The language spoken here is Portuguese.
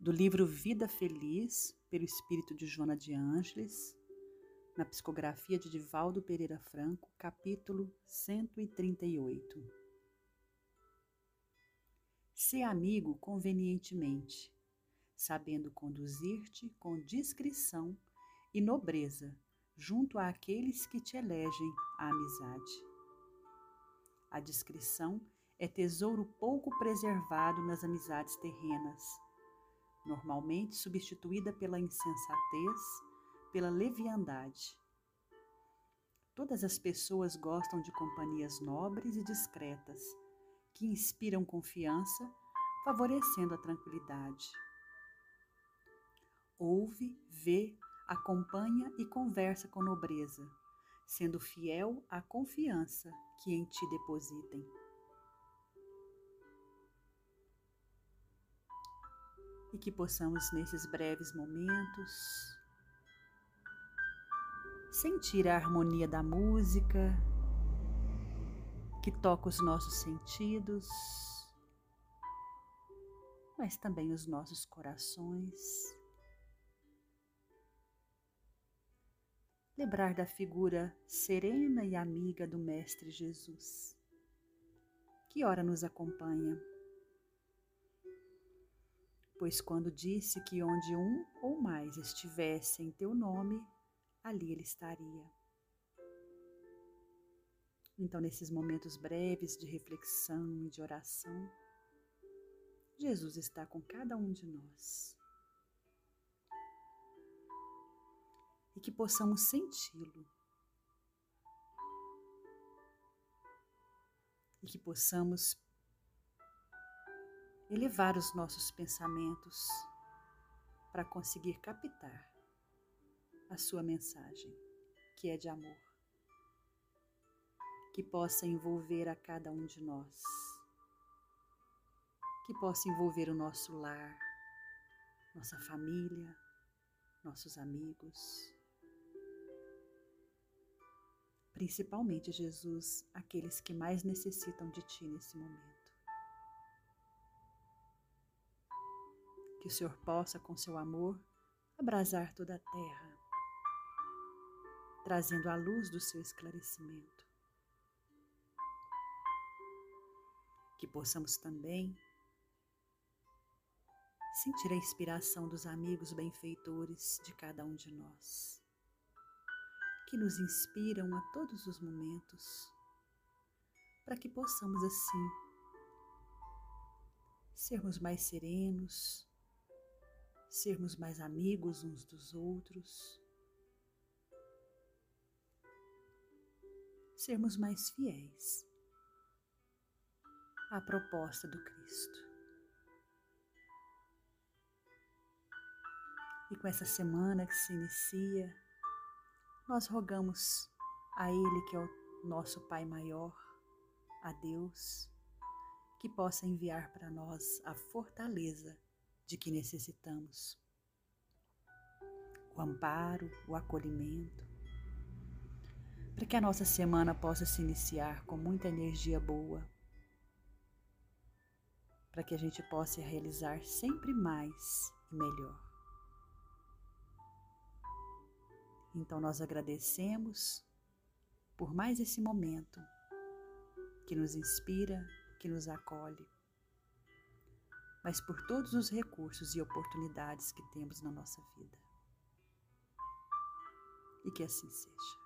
do livro Vida Feliz, pelo espírito de Joana de Ângeles, na psicografia de Divaldo Pereira Franco, capítulo 138. Ser amigo convenientemente, sabendo conduzir-te com discrição e nobreza junto àqueles que te elegem a amizade. A discrição é tesouro pouco preservado nas amizades terrenas normalmente substituída pela insensatez, pela leviandade. Todas as pessoas gostam de companhias nobres e discretas, que inspiram confiança, favorecendo a tranquilidade. Ouve, vê, acompanha e conversa com nobreza, sendo fiel à confiança que em ti depositem. E que possamos, nesses breves momentos, sentir a harmonia da música que toca os nossos sentidos, mas também os nossos corações. Lembrar da figura serena e amiga do Mestre Jesus, que ora nos acompanha pois quando disse que onde um ou mais estivesse em teu nome, ali ele estaria. Então, nesses momentos breves de reflexão e de oração, Jesus está com cada um de nós. E que possamos senti-lo. E que possamos elevar os nossos pensamentos para conseguir captar a sua mensagem, que é de amor, que possa envolver a cada um de nós, que possa envolver o nosso lar, nossa família, nossos amigos. Principalmente, Jesus, aqueles que mais necessitam de Ti nesse momento. Que o Senhor possa, com seu amor, abrasar toda a terra, trazendo a luz do seu esclarecimento. Que possamos também sentir a inspiração dos amigos benfeitores de cada um de nós, que nos inspiram a todos os momentos, para que possamos assim sermos mais serenos, sermos mais amigos uns dos outros, sermos mais fiéis à proposta do Cristo. E com essa semana que se inicia, nós rogamos a Ele, que é o nosso Pai maior, a Deus, que possa enviar para nós a fortaleza de que necessitamos. O amparo, o acolhimento, para que a nossa semana possa se iniciar com muita energia boa, para que a gente possa realizar sempre mais e melhor. Então nós agradecemos por mais esse momento que nos inspira, que nos acolhe mas por todos os recursos e oportunidades que temos na nossa vida. E que assim seja.